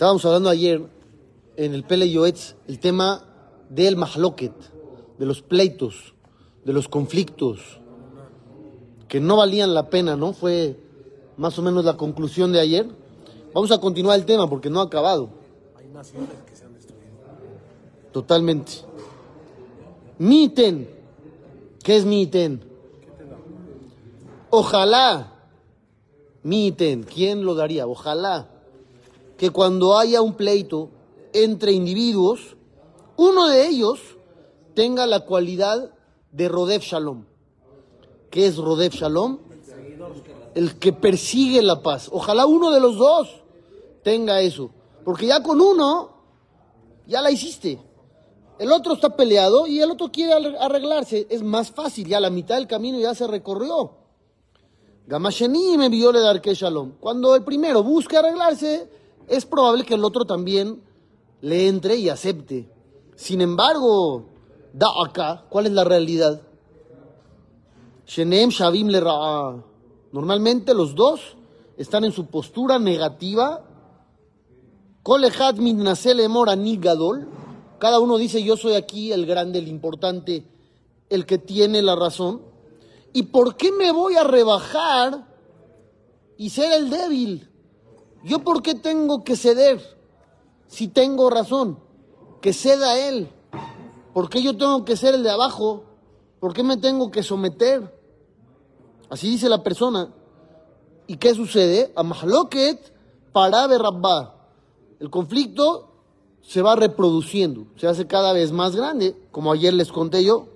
Estábamos hablando ayer en el Pele Yoetz el tema del mahloket, de los pleitos, de los conflictos, que no valían la pena, ¿no? Fue más o menos la conclusión de ayer. Vamos a continuar el tema porque no ha acabado. Hay naciones que se han destruido. Totalmente. Miten. ¿Qué es miten? Ojalá. Miten. ¿Quién lo daría? Ojalá que cuando haya un pleito entre individuos, uno de ellos tenga la cualidad de Rodef Shalom. ¿Qué es Rodef Shalom? El que persigue la paz. Ojalá uno de los dos tenga eso. Porque ya con uno, ya la hiciste. El otro está peleado y el otro quiere arreglarse. Es más fácil, ya la mitad del camino ya se recorrió. Gamasheni me vio le dar que shalom. Cuando el primero busca arreglarse, es probable que el otro también le entre y acepte. Sin embargo, da acá, ¿cuál es la realidad? Shenem Shavim le Normalmente los dos están en su postura negativa. Gadol. Cada uno dice, yo soy aquí el grande, el importante, el que tiene la razón. ¿Y por qué me voy a rebajar y ser el débil? ¿Yo por qué tengo que ceder si tengo razón? Que ceda él. ¿Por qué yo tengo que ser el de abajo? ¿Por qué me tengo que someter? Así dice la persona. ¿Y qué sucede? A Mahloket para Rabbah. El conflicto se va reproduciendo, se hace cada vez más grande, como ayer les conté yo.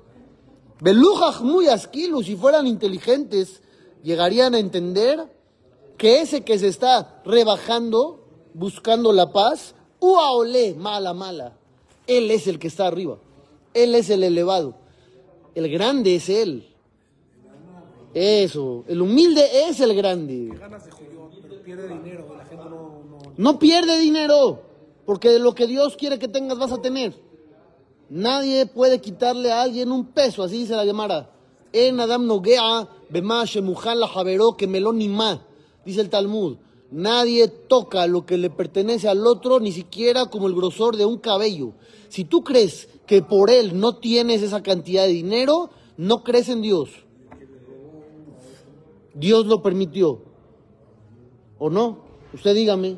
Belujaj muy asquilo, si fueran inteligentes, llegarían a entender que ese que se está rebajando, buscando la paz, uaole, mala, mala. Él es el que está arriba. Él es el elevado. El grande es él. Eso. El humilde es el grande. No, pierde dinero. Porque de lo que Dios quiere que tengas vas a tener. Nadie puede quitarle a alguien un peso, así dice la llamada. En Adam Nogea, Bema la Javeró, que melonima. Dice el Talmud, nadie toca lo que le pertenece al otro, ni siquiera como el grosor de un cabello. Si tú crees que por él no tienes esa cantidad de dinero, no crees en Dios. Dios lo permitió. ¿O no? Usted dígame.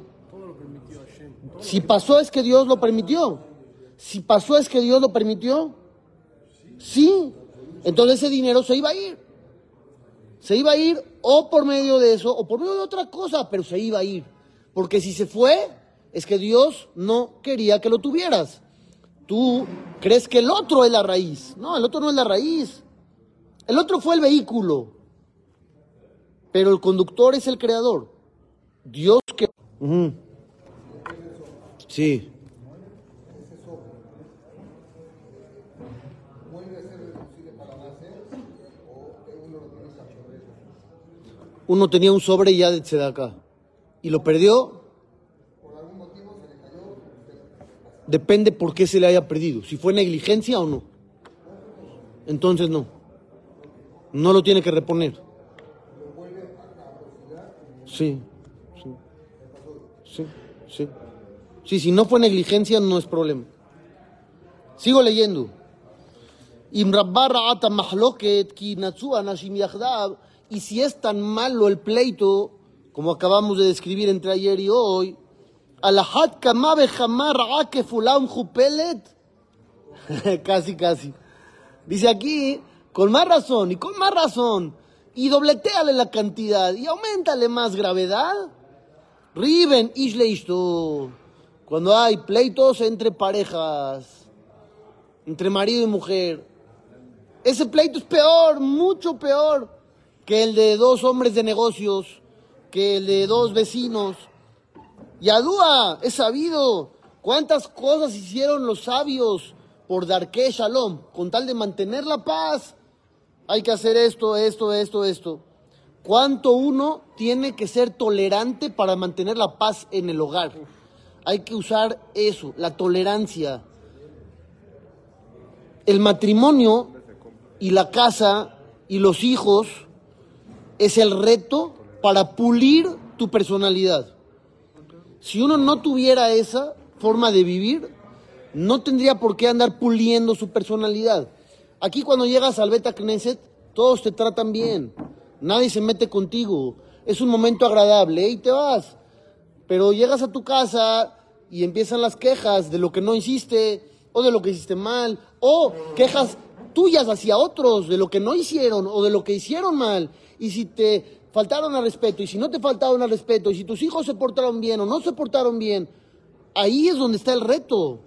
Si pasó es que Dios lo permitió. Si pasó es que Dios lo permitió. Sí. Entonces ese dinero se iba a ir se iba a ir o por medio de eso o por medio de otra cosa, pero se iba a ir. Porque si se fue, es que Dios no quería que lo tuvieras. Tú crees que el otro es la raíz. No, el otro no es la raíz. El otro fue el vehículo. Pero el conductor es el creador. Dios que... Sí. Uno tenía un sobre ya de acá y lo perdió. Depende por qué se le haya perdido, si fue negligencia o no. Entonces no. No lo tiene que reponer. Sí. Sí, sí. Sí, si no fue negligencia no es problema. Sigo leyendo. Y si es tan malo el pleito, como acabamos de describir entre ayer y hoy, alahat kamabe jamar fulam jupelet. casi, casi. Dice aquí, con más razón y con más razón, y dobleteale la cantidad y aumentale más gravedad. Riven ishleisto. Cuando hay pleitos entre parejas, entre marido y mujer, ese pleito es peor, mucho peor que el de dos hombres de negocios, que el de dos vecinos. Y Adúa, es sabido cuántas cosas hicieron los sabios por Darke Shalom, con tal de mantener la paz. Hay que hacer esto, esto, esto, esto. ¿Cuánto uno tiene que ser tolerante para mantener la paz en el hogar? Hay que usar eso, la tolerancia. El matrimonio y la casa y los hijos es el reto para pulir tu personalidad. Si uno no tuviera esa forma de vivir, no tendría por qué andar puliendo su personalidad. Aquí cuando llegas al Beta Knesset, todos te tratan bien, nadie se mete contigo, es un momento agradable y te vas. Pero llegas a tu casa y empiezan las quejas de lo que no hiciste o de lo que hiciste mal o quejas tuyas hacia otros de lo que no hicieron o de lo que hicieron mal. Y si te faltaron al respeto y si no te faltaron al respeto y si tus hijos se portaron bien o no se portaron bien, ahí es donde está el reto.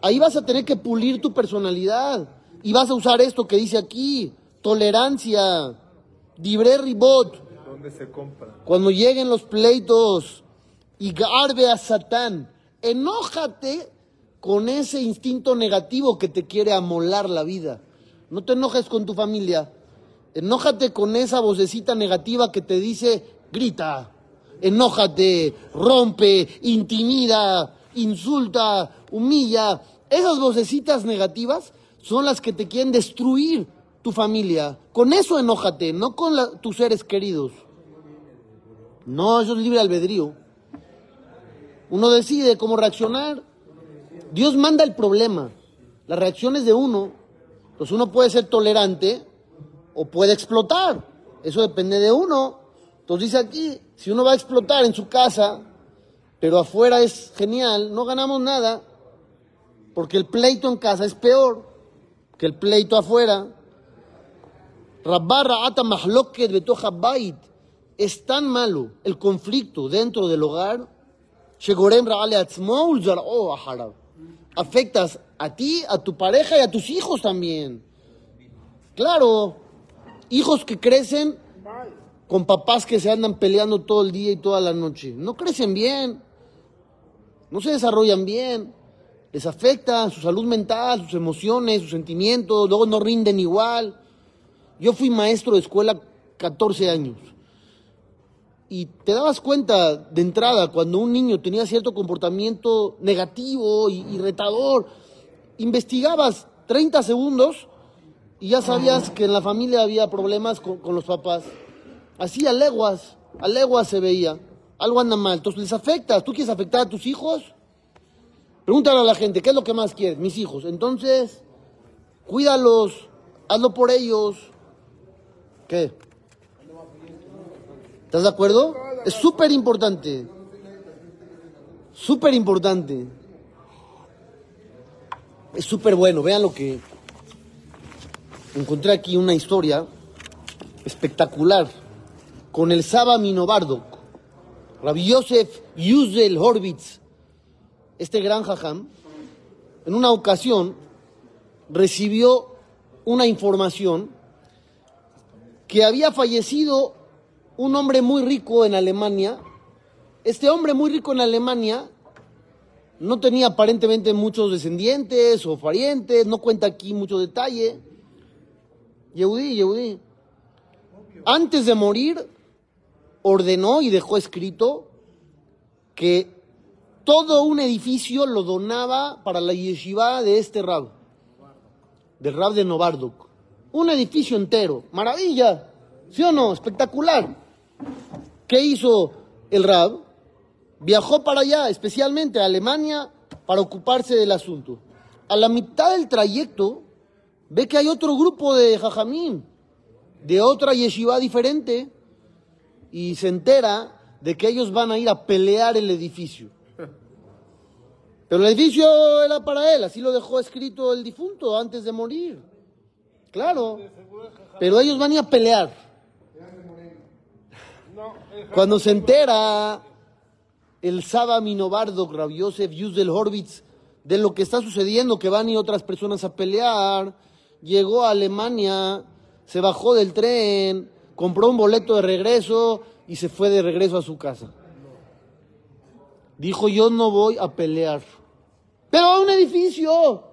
Ahí vas a tener que pulir tu personalidad y vas a usar esto que dice aquí, tolerancia, libre ribot. ¿Dónde se compra? Cuando lleguen los pleitos y garbe a Satán, enójate con ese instinto negativo que te quiere amolar la vida. No te enojes con tu familia, enójate con esa vocecita negativa que te dice, grita, enójate, rompe, intimida, insulta, humilla. Esas vocecitas negativas son las que te quieren destruir tu familia. Con eso enójate, no con tus seres queridos. No, eso es libre albedrío. Uno decide cómo reaccionar. Dios manda el problema. La reacción es de uno. Entonces uno puede ser tolerante o puede explotar. Eso depende de uno. Entonces dice aquí, si uno va a explotar en su casa, pero afuera es genial, no ganamos nada, porque el pleito en casa es peor que el pleito afuera. Es tan malo el conflicto dentro del hogar. Afectas a ti, a tu pareja y a tus hijos también. Claro, hijos que crecen con papás que se andan peleando todo el día y toda la noche. No crecen bien, no se desarrollan bien, les afecta su salud mental, sus emociones, sus sentimientos, luego no rinden igual. Yo fui maestro de escuela 14 años y te dabas cuenta de entrada cuando un niño tenía cierto comportamiento negativo y, retador, investigabas 30 segundos y ya sabías que en la familia había problemas con, los papás. Así a leguas, a leguas se veía. Algo anda mal. Entonces les afecta. ¿Tú quieres afectar a tus hijos? Pregúntale a la gente, ¿qué es lo que más quieres? Mis hijos. Entonces, cuídalos, hazlo por ellos. ¿Qué? ¿Estás de acuerdo? Es súper importante. Súper importante. Es súper bueno. Vean lo que... Encontré aquí una historia espectacular con el Saba Minobardok, Rabbi Yosef Yuzel Horvitz, este gran jajam, en una ocasión recibió una información que había fallecido un hombre muy rico en Alemania. Este hombre muy rico en Alemania no tenía aparentemente muchos descendientes o parientes, no cuenta aquí mucho detalle. Yehudí, Yehudí. Antes de morir, ordenó y dejó escrito que todo un edificio lo donaba para la yeshiva de este rab, del rab de Novardok. Un edificio entero, maravilla, ¿sí o no? Espectacular. ¿Qué hizo el rab? Viajó para allá, especialmente a Alemania, para ocuparse del asunto. A la mitad del trayecto, ve que hay otro grupo de jajamín, de otra yeshiva diferente, y se entera de que ellos van a ir a pelear el edificio. Pero el edificio era para él, así lo dejó escrito el difunto antes de morir. Claro. Pero ellos van a ir a pelear. Cuando se entera el Saba Minobardo, Rav Yosef Yusel Horvitz, de lo que está sucediendo, que van y otras personas a pelear, llegó a Alemania, se bajó del tren, compró un boleto de regreso y se fue de regreso a su casa. Dijo, yo no voy a pelear. Pero a un edificio,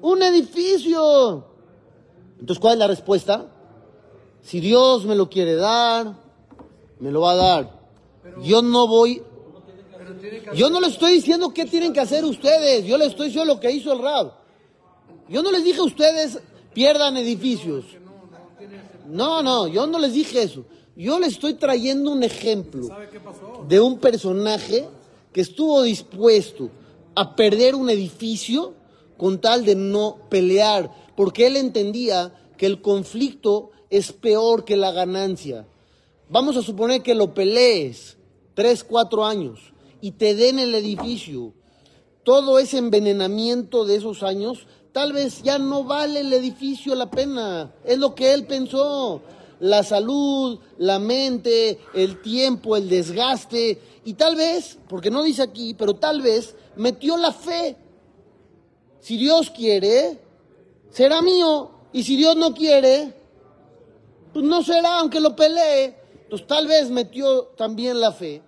un edificio. Entonces, ¿cuál es la respuesta? Si Dios me lo quiere dar, me lo va a dar. Yo no voy yo no les estoy diciendo qué tienen que hacer ustedes, yo les estoy diciendo lo que hizo el Rab. Yo no les dije a ustedes pierdan edificios. No, no, yo no les dije eso. Yo les estoy trayendo un ejemplo de un personaje que estuvo dispuesto a perder un edificio con tal de no pelear, porque él entendía que el conflicto es peor que la ganancia. Vamos a suponer que lo pelees tres, cuatro años y te den el edificio. Todo ese envenenamiento de esos años, tal vez ya no vale el edificio la pena. Es lo que él pensó. La salud, la mente, el tiempo, el desgaste. Y tal vez, porque no dice aquí, pero tal vez metió la fe. Si Dios quiere, será mío. Y si Dios no quiere, pues no será, aunque lo pelee. Entonces tal vez metió también la fe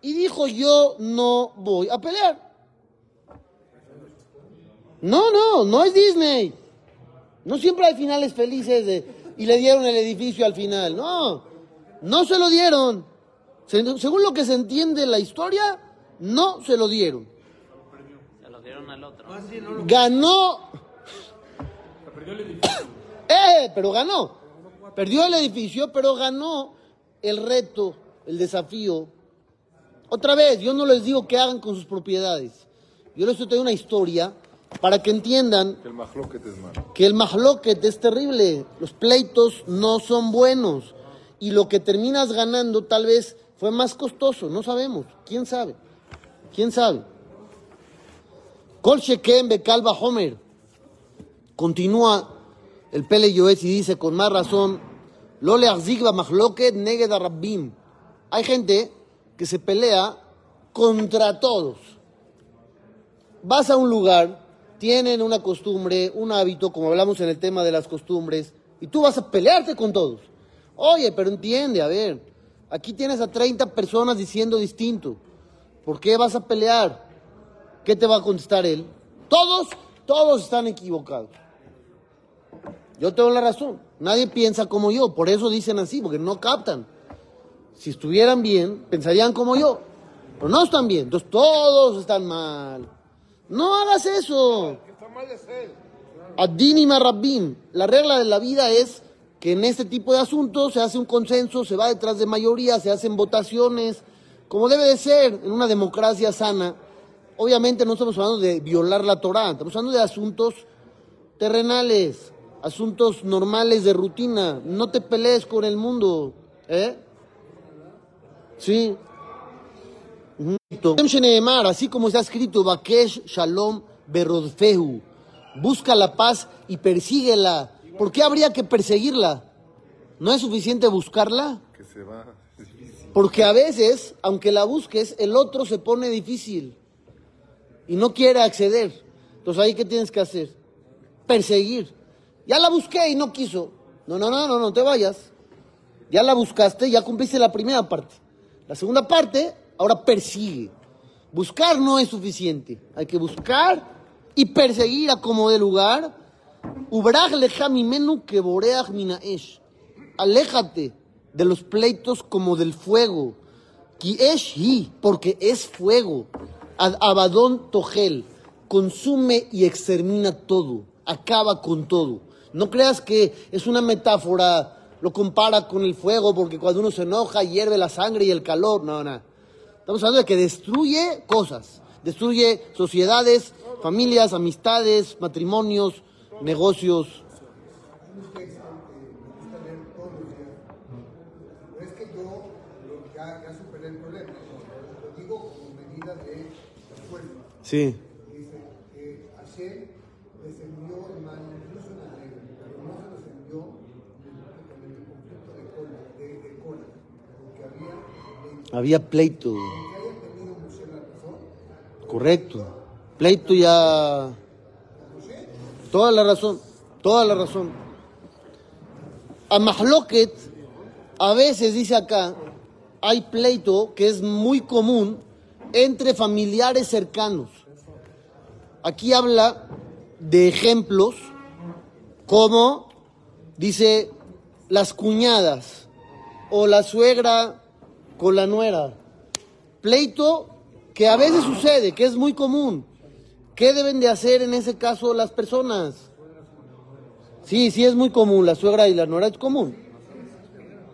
y dijo yo no voy a pelear. No, no, no es Disney. No siempre hay finales felices de, y le dieron el edificio al final. No, no se lo dieron. según lo que se entiende en la historia, no se lo dieron. Se lo dieron al otro. Ganó. eh, pero ganó. Perdió el edificio, pero ganó el reto, el desafío. Otra vez, yo no les digo que hagan con sus propiedades. Yo les estoy una historia para que entiendan Que el mahloket es malo. que el es terrible. Los pleitos no son buenos. Y lo que terminas ganando tal vez fue más costoso. No sabemos. ¿Quién sabe? ¿Quién sabe? Kol Sheken Bekalba Homer. Continúa el Pele Yoetz y dice con más razón, Hay gente que se pelea contra todos. Vas a un lugar, tienen una costumbre, un hábito, como hablamos en el tema de las costumbres, y tú vas a pelearte con todos. Oye, pero entiende, a ver, aquí tienes a 30 personas diciendo distinto. ¿Por qué vas a pelear? ¿Qué te va a contestar él? Todos, todos están equivocados. Yo tengo la razón. Nadie piensa como yo. Por eso dicen así, porque no captan. Si estuvieran bien, pensarían como yo. Pero no están bien. Entonces todos están mal. No hagas eso. Adini Marrabbim. La regla de la vida es que en este tipo de asuntos se hace un consenso, se va detrás de mayoría, se hacen votaciones, como debe de ser en una democracia sana. Obviamente no estamos hablando de violar la Torah, estamos hablando de asuntos terrenales, asuntos normales de rutina. No te pelees con el mundo, ¿eh? Sí. Así como está escrito, Bakesh Shalom Berodfehu. Busca la paz y persíguela. ¿Por qué habría que perseguirla? ¿No es suficiente buscarla? Que se va. es difícil. Porque a veces, aunque la busques, el otro se pone difícil y no quiere acceder. Entonces ahí qué tienes que hacer? Perseguir. Ya la busqué y no quiso. No, no, no, no, no te vayas. Ya la buscaste, ya cumpliste la primera parte. La segunda parte, ahora persigue. Buscar no es suficiente. Hay que buscar y perseguir a como de lugar. Ubraj leja mimenu que minaesh. Aléjate de los pleitos como del fuego. Ki esh hi, porque es fuego. Ad abadón togel. Consume y extermina todo. Acaba con todo. No creas que es una metáfora. Lo compara con el fuego porque cuando uno se enoja hierve la sangre y el calor. No, no. Estamos hablando de que destruye cosas. Destruye sociedades, familias, amistades, matrimonios, negocios. No es que yo lo- ya, ya superé el problema, lo digo como medida de esfuerzo. Sí. Dice que Hashem mal incluso en la en el conflicto de cola, de, de cola porque había pleito. Había pleito. Que hayan tenido Moshe la razón, Correcto. Pleito ya. Toda la razón. Toda la razón. A Mahloket, a veces dice acá, hay pleito que es muy común entre familiares cercanos. Aquí habla de ejemplos como, dice, las cuñadas o la suegra con la nuera. Pleito que a veces sucede, que es muy común. ¿Qué deben de hacer en ese caso las personas? Sí, sí es muy común, la suegra y la nuera es común.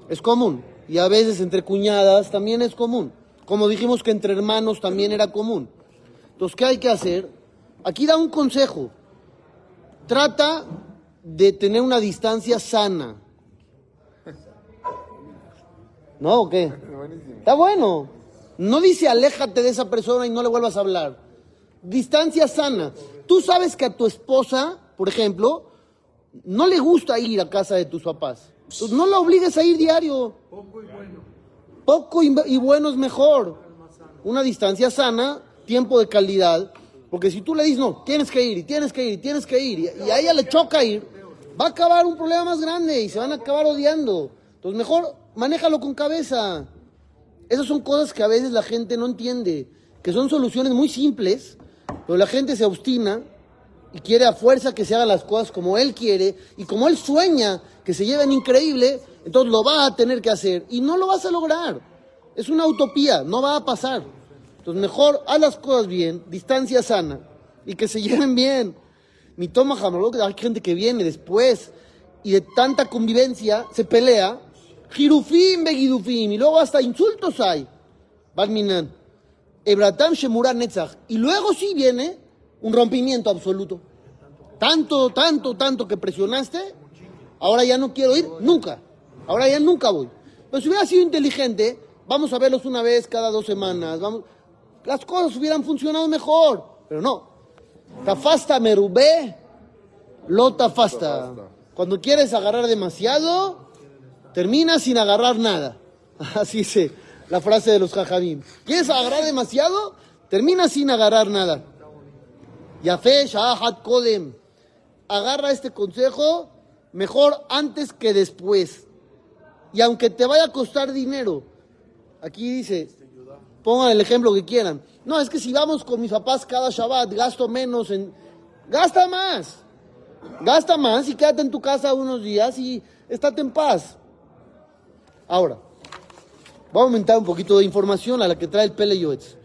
Es común. Y a veces entre cuñadas también es común. Como dijimos que entre hermanos también era común. Entonces, ¿qué hay que hacer? Aquí da un consejo. Trata de tener una distancia sana. ¿No o qué? Buenísimo. Está bueno. No dice aléjate de esa persona y no le vuelvas a hablar. Distancia sana. Tú sabes que a tu esposa, por ejemplo, no le gusta ir a casa de tus papás. Entonces no la obligues a ir diario. Poco y, y bueno es mejor. Una distancia sana, tiempo de calidad. Porque si tú le dices, no, tienes que ir, y tienes que ir, y tienes que ir, y, y a ella le choca ir, va a acabar un problema más grande y se van a acabar odiando. Entonces mejor manéjalo con cabeza. Esas son cosas que a veces la gente no entiende, que son soluciones muy simples, pero la gente se obstina y quiere a fuerza que se hagan las cosas como él quiere y como él sueña que se lleven increíble, entonces lo va a tener que hacer y no lo vas a lograr. Es una utopía, no va a pasar. Entonces mejor haz las cosas bien, distancia sana y que se lleven bien. Mi toma hay gente que viene después y de tanta convivencia se pelea. Jirufim, begidufim, y luego hasta insultos hay. Barminan. Ebratam Shemura Netzach. Y luego sí viene un rompimiento absoluto. Tanto, tanto, tanto que presionaste, ahora ya no quiero ir nunca. Ahora ya nunca voy. Pero si hubiera sido inteligente, vamos a verlos una vez cada dos semanas. Vamos, las cosas hubieran funcionado mejor. Pero no. Tafasta merubé, lo tafasta. Cuando quieres agarrar demasiado, terminas sin agarrar nada. Así dice la frase de los jajamim. ¿Quieres agarrar demasiado? Terminas sin agarrar nada. Yafé Shahat Kodem. Agarra este consejo mejor antes que después. Y aunque te vaya a costar dinero, aquí dice, pongan el ejemplo que quieran. No, es que si vamos con mis papás cada Shabbat, gasto menos en... Gasta más. Gasta más y quédate en tu casa unos días y estate en paz. Ahora, vamos a aumentar un poquito de información a la que trae el Pele Yoetz.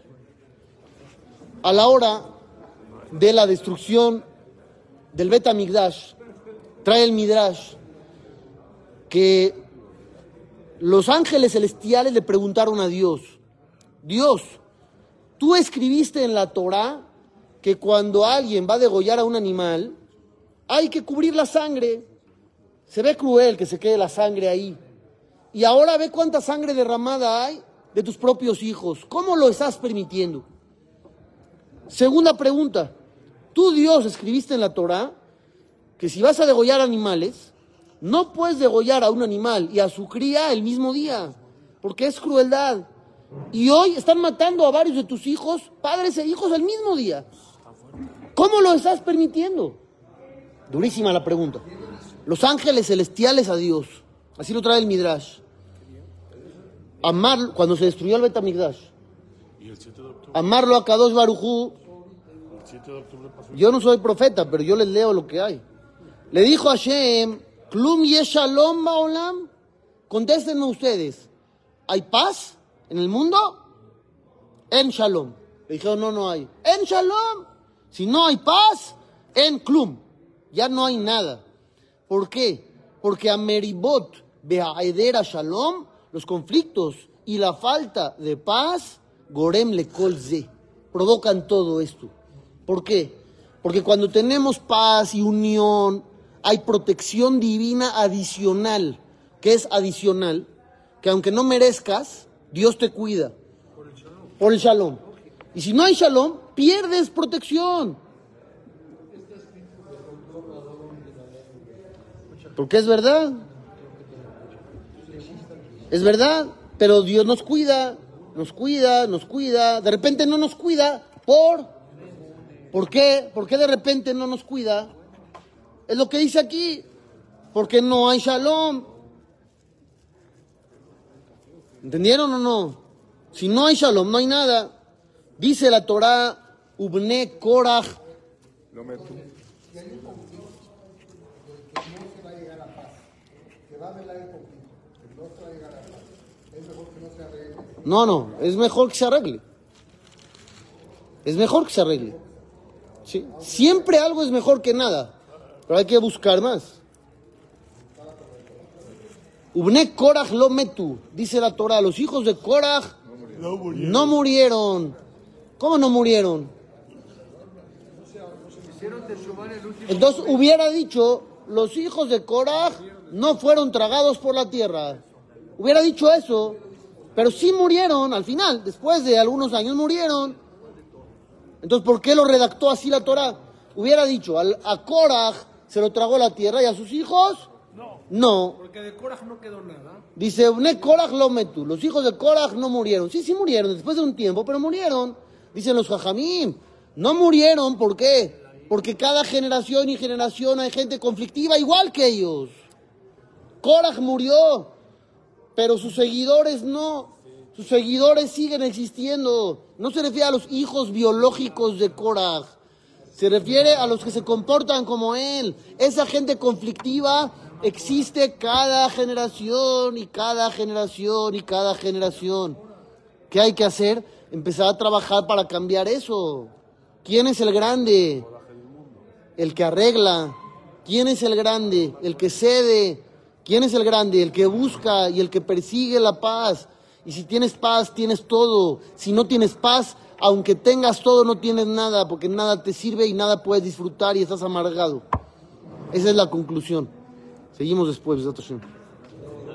A la hora de la destrucción del Bet Amigdash, trae el Midrash que los ángeles celestiales le preguntaron a Dios, Dios, tú escribiste en la Torá que cuando alguien va a degollar a un animal, hay que cubrir la sangre. Se ve cruel que se quede la sangre ahí. Y ahora ve cuánta sangre derramada hay de tus propios hijos. ¿Cómo lo estás permitiendo? Segunda pregunta. Tú, Dios, escribiste en la Torá que si vas a degollar animales, no puedes degollar a un animal y a su cría el mismo día, porque es crueldad. Y hoy están matando a varios de tus hijos, padres e hijos, el mismo día. ¿Cómo lo estás permitiendo? Durísima la pregunta. Los ángeles celestiales a Dios. Así lo trae el Midrash. Amar, cuando se destruyó el Betamigdash. Amarlo a Kadosh Barujú. Yo no soy profeta, pero yo les leo lo que hay. Le dijo a Hashem, Klum Yeshalom Baolam. Contéstenme ustedes. ¿Hay paz en el mundo? En Shalom. Le dijeron, no, no hay. En Shalom. Si no hay paz, en Klum. Ya no hay nada. ¿Por qué? Porque a Meribot, Behaedera Shalom, los conflictos y la falta de paz, Gorem le Ze, provocan todo esto. ¿Por qué? Porque cuando tenemos paz y unión, hay protección divina adicional. que es adicional? Que aunque no merezcas, Dios te cuida. Por el shalom. Y si no hay shalom, pierdes protección. Porque es verdad. Es verdad. Pero Dios nos cuida, nos cuida, nos cuida. De repente no nos cuida por... ¿Por qué? ¿Por qué de repente no nos cuida? Es lo que dice aquí. Porque no hay shalom. ¿Entendieron o no? Si no hay shalom, no hay nada. Dice la Torah, Ubne Korach, Lo meto. No, no, es mejor que se arregle. Es mejor que se arregle. Sí. Siempre algo es mejor que nada, pero hay que buscar más. Ubne Korach lo metu, dice la Torah, los hijos de Korach No murieron. ¿Cómo no murieron? Entonces hubiera dicho, los hijos de Korah no fueron tragados por la tierra. Hubiera dicho eso, pero sí murieron al final, después de algunos años murieron. Entonces, ¿por qué lo redactó así la Torah? Hubiera dicho, a Korah se lo tragó la tierra y a sus hijos, no. Porque de Korah no quedó nada. Dice, "Bne Korah lo metu. Los hijos de Korah no murieron. Sí, sí murieron después de un tiempo, pero murieron. Dicen los jajamim. No murieron, ¿por qué? Porque cada generación y generación hay gente conflictiva igual que ellos. Korah murió, pero sus seguidores no. Sus seguidores siguen existiendo. No se refiere a los hijos biológicos de Korah. Se refiere a los que se comportan como él. Esa gente conflictiva existe cada generación y cada generación y cada generación. ¿Qué hay que hacer? Empezar a trabajar para cambiar eso. ¿Quién es el grande? El que arregla. ¿Quién es el grande? El que cede. ¿Quién es el grande? El que busca y el que persigue la paz. Y si tienes paz, tienes todo. Si no tienes paz, aunque tengas todo, no tienes nada, porque nada te sirve y nada puedes disfrutar y estás amargado. Esa es la conclusión. Seguimos después, Betzat Hashem.